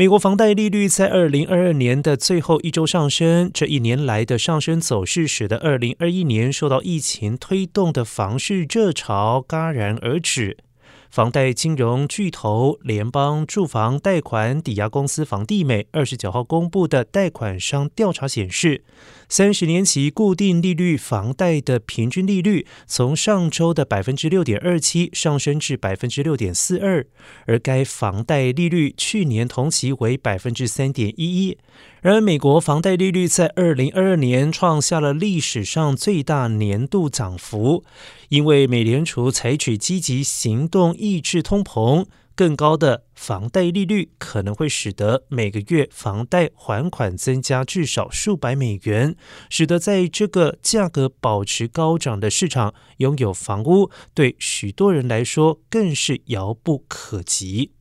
美国房贷利率在二零二二年的最后一周上升，这一年来的上升走势使得二零二一年受到疫情推动的房市热潮戛然而止。房贷金融巨头联邦住房贷款抵押公司房地美二十九号公布的贷款商调查显示，三十年期固定利率房贷的平均利率从上周的百分之六点二七上升至百分之六点四二，而该房贷利率去年同期为百分之三点一一。然而，美国房贷利率在二零二二年创下了历史上最大年度涨幅，因为美联储采取积极行动抑制通膨，更高的房贷利率可能会使得每个月房贷还款增加至少数百美元，使得在这个价格保持高涨的市场，拥有房屋对许多人来说更是遥不可及。